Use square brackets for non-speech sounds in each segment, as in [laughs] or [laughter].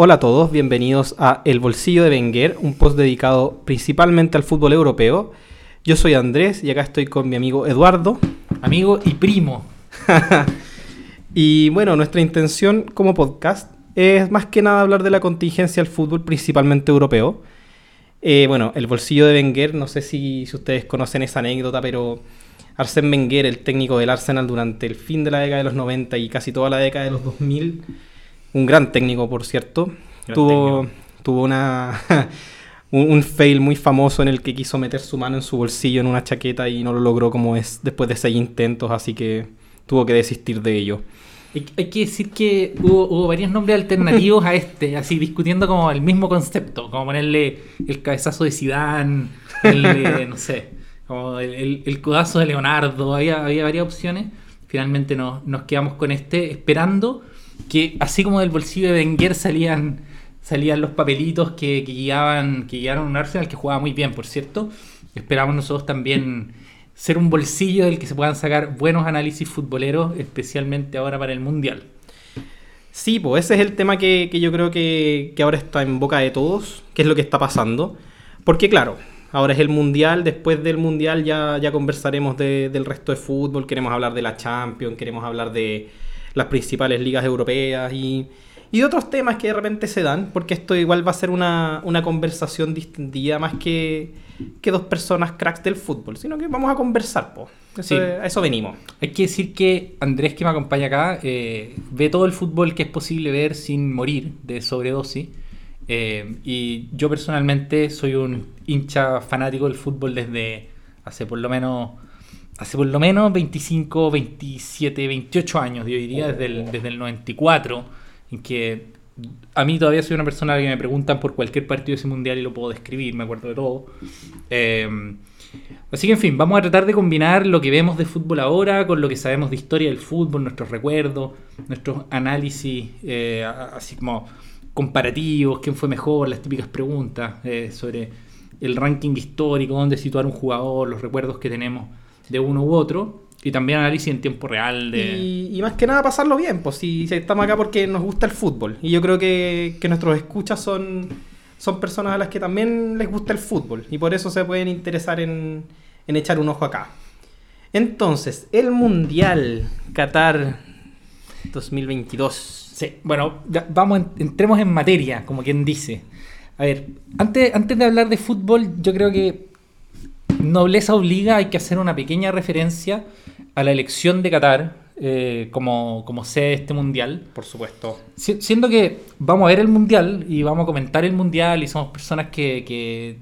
Hola a todos, bienvenidos a El Bolsillo de Wenger, un post dedicado principalmente al fútbol europeo. Yo soy Andrés y acá estoy con mi amigo Eduardo. Amigo y primo. [laughs] y bueno, nuestra intención como podcast es más que nada hablar de la contingencia del fútbol, principalmente europeo. Eh, bueno, el bolsillo de Wenger, no sé si, si, ustedes conocen esa anécdota, pero Arsène Wenger, el técnico del Arsenal durante el fin de la década de los 90 y casi toda la década de los 2000, un gran técnico, por cierto, tuvo, tuvo una, [laughs] un, un, fail muy famoso en el que quiso meter su mano en su bolsillo en una chaqueta y no lo logró como es después de seis intentos, así que tuvo que desistir de ello. Hay que decir que hubo, hubo, varios nombres alternativos a este, así discutiendo como el mismo concepto, como ponerle el cabezazo de Sidán, el, [laughs] no sé, como el, el, el, codazo de Leonardo, había, había varias opciones. Finalmente nos, nos quedamos con este, esperando que así como del bolsillo de Wenger salían, salían los papelitos que, guiaban, que guiaron un Arsenal que jugaba muy bien, por cierto. Esperamos nosotros también ser un bolsillo del que se puedan sacar buenos análisis futboleros, especialmente ahora para el Mundial. Sí, pues ese es el tema que, que yo creo que, que, ahora está en boca de todos, qué es lo que está pasando. Porque claro, ahora es el Mundial, después del Mundial ya, ya conversaremos de, del resto de fútbol, queremos hablar de la Champions, queremos hablar de las principales ligas europeas y, y otros temas que de repente se dan, porque esto igual va a ser una, una conversación distendida más que, que, dos personas cracks del fútbol, sino que vamos a conversar, po. Eso, sí. a eso venimos. Hay que decir que Andrés, que me acompaña acá, eh, ve todo el fútbol que es posible ver sin morir de sobredosis. Eh, y yo personalmente soy un hincha fanático del fútbol desde hace por lo menos hace por lo menos 25, 27, 28 años, yo diría, desde el, desde el 94 en que a mí todavía soy una persona que me preguntan por cualquier partido de ese mundial y lo puedo describir, me acuerdo de todo. Eh, así que, en fin, vamos a tratar de combinar lo que vemos de fútbol ahora con lo que sabemos de historia del fútbol, nuestros recuerdos, nuestros análisis, eh, así como comparativos, quién fue mejor, las típicas preguntas eh, sobre el ranking histórico, dónde situar un jugador, los recuerdos que tenemos de uno u otro. Y también análisis en tiempo real de... Y, y, más que nada pasarlo bien, pues si, si, estamos acá porque nos gusta el fútbol. Y yo creo que, que, nuestros escuchas son, son personas a las que también les gusta el fútbol. Y por eso se pueden interesar en, en echar un ojo acá. Entonces, el Mundial Qatar 2022. Sí, bueno, vamos, entremos en materia, como quien dice. A ver, antes, antes de hablar de fútbol, yo creo que nobleza obliga, hay que hacer una pequeña referencia a la elección de Qatar eh, como, como sede de este mundial. Por supuesto. Si, siendo que vamos a ver el mundial y vamos a comentar el mundial y somos personas que,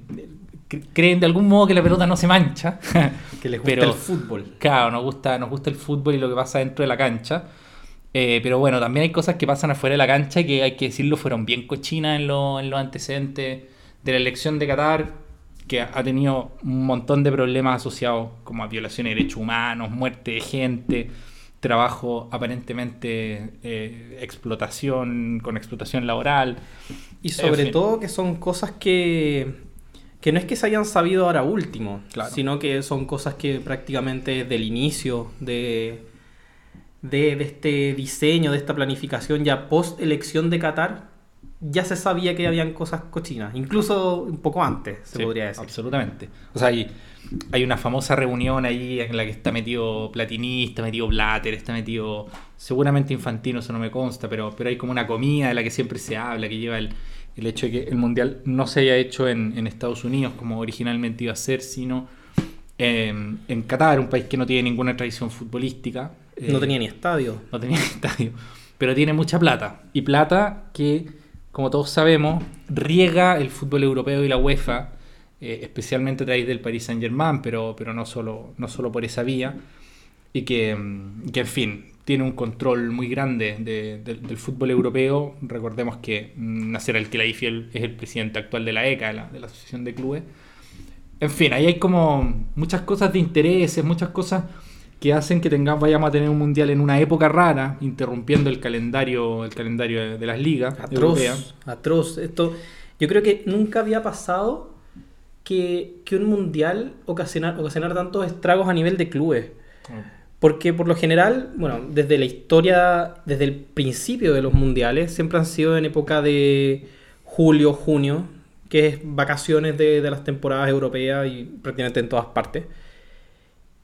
creen de algún modo que la pelota no se mancha. [laughs] que les gusta pero, el fútbol. Claro, nos gusta, nos gusta el fútbol y lo que pasa dentro de la cancha. Eh, pero bueno, también hay cosas que pasan afuera de la cancha que hay que decirlo fueron bien cochinas en, lo, en los antecedentes de la elección de Qatar que ha tenido un montón de problemas asociados como a violaciones de derechos humanos, muerte de gente, trabajo aparentemente eh, explotación, con explotación laboral. Y sobre en fin. todo que son cosas que, que no es que se hayan sabido ahora último, claro. sino que son cosas que prácticamente del inicio de, de, de este diseño, de esta planificación ya post elección de Qatar, ya se sabía que habían cosas cochinas, incluso un poco antes, se sí, podría decir. Absolutamente. O sea, hay, hay, una famosa reunión ahí en la que está metido Platini, está metido Blatter, está metido seguramente Infantino, eso no me consta, pero, pero hay como una comida de la que siempre se habla, que lleva el, el hecho de que el Mundial no se haya hecho en, en Estados Unidos como originalmente iba a ser, sino en, en Qatar, un país que no tiene ninguna tradición futbolística. No eh, tenía ni estadio. No tenía ni [laughs] estadio, pero tiene mucha plata. Y plata que como todos sabemos, riega el fútbol europeo y la UEFA, eh, especialmente a través del Paris Saint Germain, pero, pero no, solo, no solo por esa vía, y que, que en fin, tiene un control muy grande de, de, del fútbol europeo. Recordemos que Nasser Al-Khelaifi es el presidente actual de la ECA, la, de la Asociación de Clubes. En fin, ahí hay como muchas cosas de intereses, muchas cosas que hacen que tengamos, vayamos a tener un mundial en una época rara, interrumpiendo el calendario, el calendario de las ligas atroz, europeas. Atroz. Esto, yo creo que nunca había pasado que, que un mundial ocasionar, ocasionar tantos estragos a nivel de clubes. Porque por lo general, bueno, desde la historia, desde el principio de los mundiales, siempre han sido en época de julio, junio, que es vacaciones de, de las temporadas europeas y prácticamente en todas partes.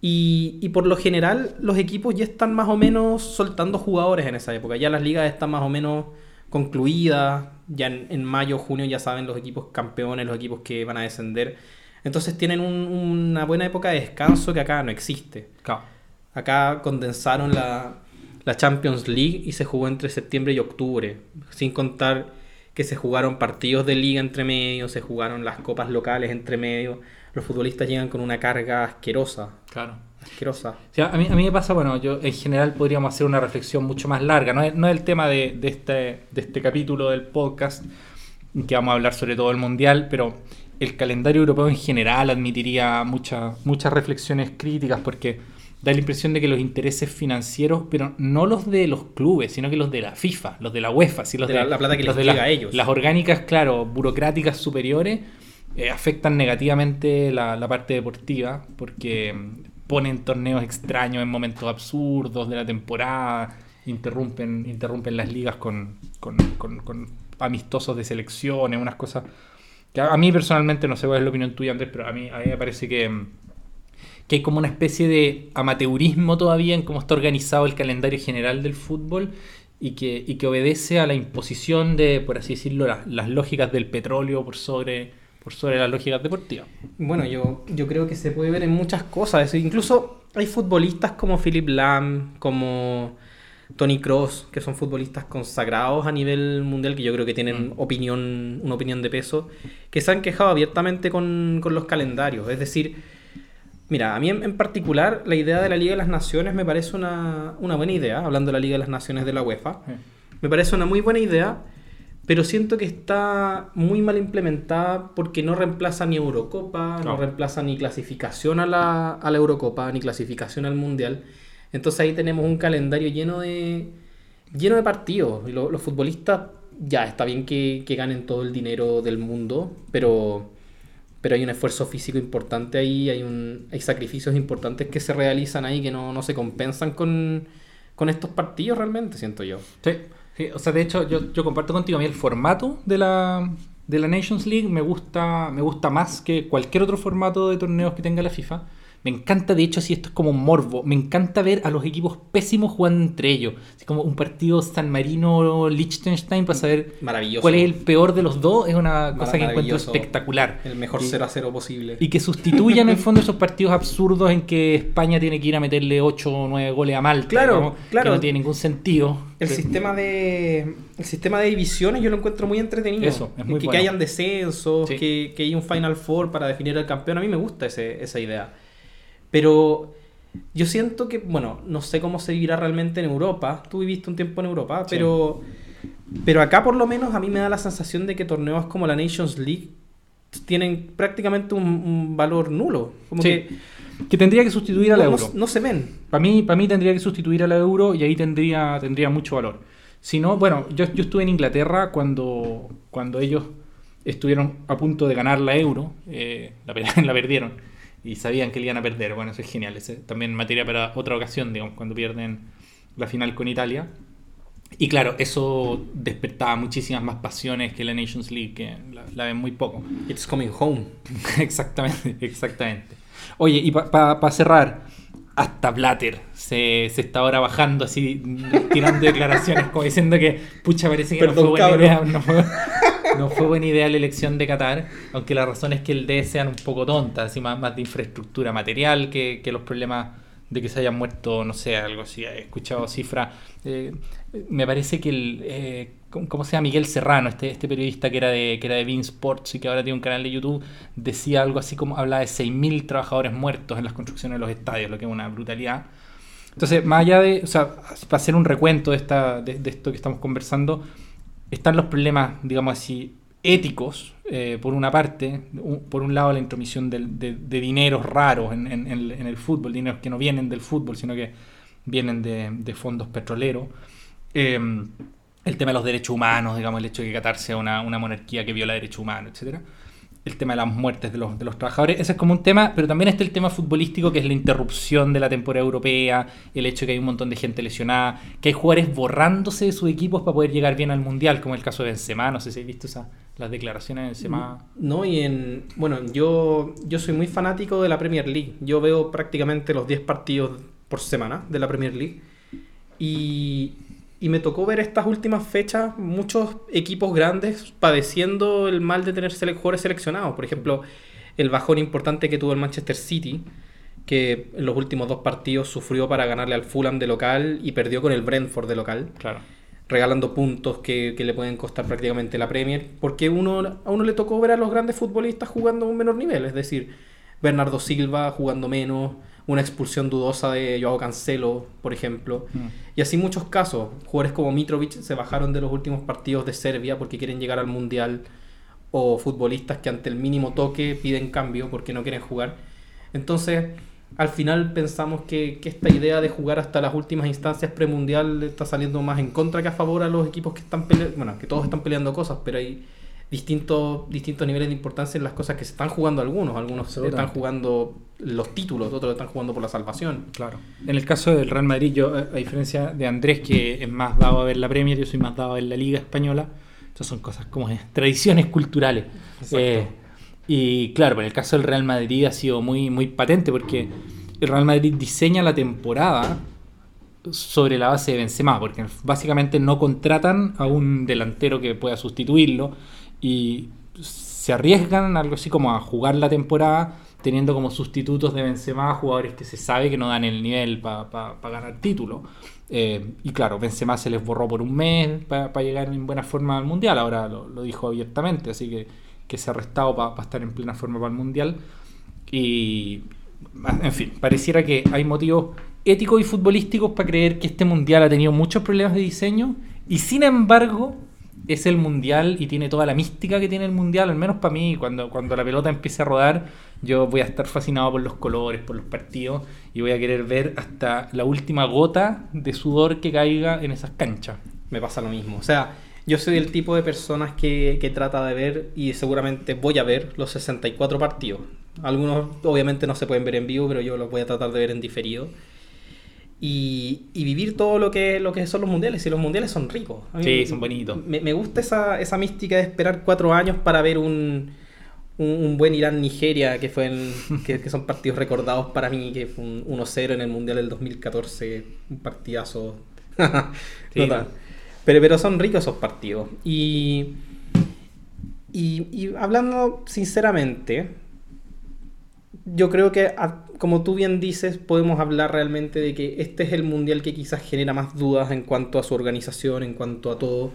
Y, y, por lo general los equipos ya están más o menos soltando jugadores en esa época. Ya las ligas están más o menos concluidas. Ya en, en mayo, junio ya saben los equipos campeones, los equipos que van a descender. Entonces tienen un, una buena época de descanso que acá no existe. Claro. Acá condensaron la, la Champions League y se jugó entre septiembre y octubre. Sin contar que se jugaron partidos de liga entre medio, se jugaron las copas locales entre medio los futbolistas llegan con una carga asquerosa. Claro. Asquerosa. O sea, a, mí, a mí me pasa, bueno, yo en general podríamos hacer una reflexión mucho más larga. No es, no es el tema de, de, este, de este capítulo del podcast, que vamos a hablar sobre todo el Mundial, pero el calendario europeo en general admitiría muchas muchas reflexiones críticas porque da la impresión de que los intereses financieros, pero no los de los clubes, sino que los de la FIFA, los de la UEFA, ¿sí? los de, la, la, plata que los les de llega la, a ellos. Las orgánicas, claro, burocráticas superiores, eh, afectan negativamente la, la, parte deportiva porque ponen torneos extraños en momentos absurdos de la temporada, interrumpen, interrumpen las ligas con, con, con, con amistosos de selecciones, unas cosas que a, mí personalmente, no sé cuál es la opinión tuya Andrés, pero a mí, a mí me parece que, que hay como una especie de amateurismo todavía en cómo está organizado el calendario general del fútbol y que, y que obedece a la imposición de, por así decirlo, las lógicas del petróleo por sobre por sobre las lógicas deportivas. Bueno, yo, yo creo que se puede ver en muchas cosas. Incluso hay futbolistas como Philip Lam, como Tony Cross, que son futbolistas consagrados a nivel mundial, que yo creo que tienen mm. opinión, una opinión de peso, que se han quejado abiertamente con, con los calendarios. Es decir, mira, a mí en, en, particular la idea de la Liga de las Naciones me parece una, una buena idea, hablando de la Liga de las Naciones de la UEFA. Me parece una muy buena idea pero siento que está muy mal implementada porque no reemplaza ni Eurocopa, no, no reemplaza ni clasificación a la, a la, Eurocopa, ni clasificación al Mundial. Entonces ahí tenemos un calendario lleno de, lleno de partidos. Y lo, los futbolistas, ya está bien que, que, ganen todo el dinero del mundo, pero, pero hay un esfuerzo físico importante ahí, hay, un, hay sacrificios importantes que se realizan ahí que no, no se compensan con, con estos partidos realmente, siento yo. Sí. Sí, o sea, de hecho, yo, yo, comparto contigo a mí el formato de la, de la Nations League me gusta, me gusta más que cualquier otro formato de torneos que tenga la FIFA. Me encanta, de hecho, si esto es como un morbo, me encanta ver a los equipos pésimos jugando entre ellos. Así como un partido San Marino-Liechtenstein para saber cuál es el peor de los dos, es una cosa que encuentro espectacular. El mejor 0 a 0 posible. Y que sustituyan en el fondo esos partidos absurdos en que España tiene que ir a meterle 8 o 9 goles a Malta. Claro, ¿no? claro. Que no tiene ningún sentido. El sistema de el sistema de divisiones yo lo encuentro muy entretenido. Eso, es muy que, bueno. que hayan descensos, sí. que, que haya un Final Four para definir al campeón. A mí me gusta ese, esa idea. Pero yo siento que, bueno, no sé cómo se vivirá realmente en Europa. Tú viviste un tiempo en Europa, pero, sí. pero acá por lo menos a mí me da la sensación de que torneos como la Nations League tienen prácticamente un, un valor nulo. Como sí. que, que tendría que sustituir a la no, euro. No, no, se ven. Para mí, para mí tendría que sustituir a la euro y ahí tendría, tendría mucho valor. Si no, bueno, yo, yo estuve en Inglaterra cuando, cuando ellos estuvieron a punto de ganar la euro, eh, la, [laughs] la perdieron y sabían que le iban a perder. Bueno, eso es genial. Ese, también materia para otra ocasión, digamos, cuando pierden la final con Italia. Y claro, eso despertaba muchísimas más pasiones que la Nations League, que la, la ven muy poco. It's coming home. [laughs] exactamente, exactamente. Oye, y para pa, pa cerrar, hasta Blatter se, se, está ahora bajando así, tirando declaraciones como diciendo que, pucha, parece que Perdón, no fue buena idea. No fue, no fue buena idea la elección de Qatar, aunque la razón es que el D sean un poco tontas, así más, más de infraestructura material que, que, los problemas de que se hayan muerto, no sé, algo así. He escuchado cifras. Eh, me parece que el. Eh, ¿Cómo se llama? Miguel Serrano, este, este periodista que era de que era de Bean Sports y que ahora tiene un canal de YouTube, decía algo así como hablaba de 6.000 trabajadores muertos en las construcciones de los estadios, lo que es una brutalidad. Entonces, más allá de, o sea, para hacer un recuento de, esta, de, de esto que estamos conversando, están los problemas, digamos así, éticos, eh, por una parte, por un lado la intromisión de, de, de dineros raros en, en, en, el fútbol, dineros que no vienen del fútbol, sino que vienen de, fondos petroleros. Eh, el tema de los derechos humanos, digamos, el hecho de que Qatar sea una, una monarquía que viola derechos humanos, etc. el tema de las muertes de los, de los trabajadores. Ese es como un tema, pero también está el tema futbolístico, que es la interrupción de la temporada europea, el hecho de que hay un montón de gente lesionada, que hay jugadores borrándose de sus equipos para poder llegar bien al Mundial, como el caso de Benzema, no sé si habéis visto esa, las declaraciones de Benzema. No, y en... Bueno, yo, yo soy muy fanático de la Premier League. Yo veo prácticamente los 10 partidos por semana de la Premier League. Y, y me tocó ver estas últimas fechas muchos equipos grandes padeciendo el mal de tener sele jugadores seleccionados. Por ejemplo, el bajón importante que tuvo el Manchester City, que en los últimos dos partidos sufrió para ganarle al Fulham de local y perdió con el Brentford de local. Claro. Regalando puntos que, que le pueden costar prácticamente la Premier. Porque uno, a uno le tocó ver a los grandes futbolistas jugando a un menor nivel. Es decir, Bernardo Silva jugando menos una expulsión dudosa de Joao Cancelo, por ejemplo. Mm. Y así muchos casos. Jugadores como Mitrovic se bajaron de los últimos partidos de Serbia porque quieren llegar al Mundial. O futbolistas que ante el mínimo toque piden cambio porque no quieren jugar. Entonces, al final pensamos que, que esta idea de jugar hasta las últimas instancias premundial está saliendo más en contra que a favor a los equipos que están peleando. Bueno, que todos están peleando cosas, pero hay distintos, distintos niveles de importancia en las cosas que se están jugando algunos. Algunos están jugando los títulos, otros están jugando por la salvación. Claro. En el caso del Real Madrid, yo, a diferencia de Andrés, que es más dado a ver la Premier, yo soy más dado a ver la Liga Española. Estas son cosas como [laughs] tradiciones culturales. Eh, y claro, en el caso del Real Madrid ha sido muy, muy patente porque el Real Madrid diseña la temporada sobre la base de Benzema, porque básicamente no contratan a un delantero que pueda sustituirlo y se arriesgan algo así como a jugar la temporada teniendo como sustitutos de Benzema jugadores que se sabe que no dan el nivel para ganar título. Eh, y claro, Benzema se les borró por un mes para llegar en buena forma al Mundial, ahora lo, dijo abiertamente, así que, que se ha arrestado para estar en plena forma para el Mundial. Y, en fin, pareciera que hay motivos éticos y futbolísticos para creer que este Mundial ha tenido muchos problemas de diseño y sin embargo es el mundial y tiene toda la mística que tiene el mundial, al menos para mí, cuando, cuando la pelota empiece a rodar, yo voy a estar fascinado por los colores, por los partidos y voy a querer ver hasta la última gota de sudor que caiga en esas canchas. Me pasa lo mismo, o sea, yo soy el tipo de personas que, que trata de ver y seguramente voy a ver los 64 partidos. Algunos obviamente no se pueden ver en vivo, pero yo los voy a tratar de ver en diferido y, vivir todo lo que, lo que son los mundiales. Y los mundiales son ricos. sí, son bonitos. Me, gusta esa, esa, mística de esperar cuatro años para ver un, un, buen Irán-Nigeria, que, fue [laughs] que, son partidos recordados para mí, que fue un 1-0 en el mundial del 2014. Un partidazo. [laughs] pero, pero son ricos esos partidos. Y, y, y hablando sinceramente, yo creo que, como tú bien dices, podemos hablar realmente de que este es el mundial que quizás genera más dudas en cuanto a su organización, en cuanto a todo.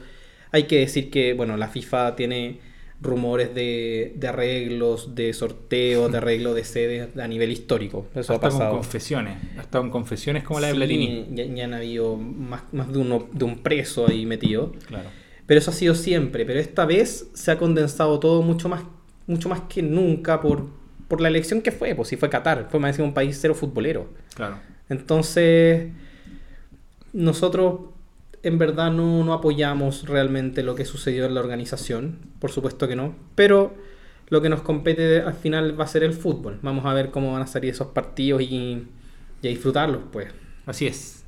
Hay que decir que, bueno, la FIFA tiene rumores de, de arreglos, de sorteos, de arreglo de sedes a nivel histórico. Eso ha pasado. Con confesiones, hasta con confesiones como la de Platini. Ya, ya, han habido más, más de, uno, de un preso ahí metido. Claro. Pero eso ha sido siempre. Pero esta vez se ha condensado todo mucho más, mucho más que nunca por, por la elección que fue, pues si fue Qatar, fue más decir un país cero futbolero. Claro. Entonces, nosotros en verdad no, no, apoyamos realmente lo que sucedió en la organización, por supuesto que no, pero lo que nos compete al final va a ser el fútbol. Vamos a ver cómo van a salir esos partidos y, y a disfrutarlos, pues. Así es.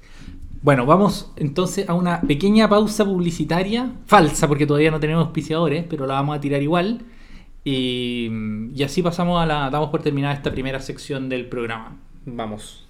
Bueno, vamos entonces a una pequeña pausa publicitaria, falsa porque todavía no tenemos auspiciadores, pero la vamos a tirar igual. Y, así pasamos a la. Damos por terminada esta primera sección del programa. Vamos.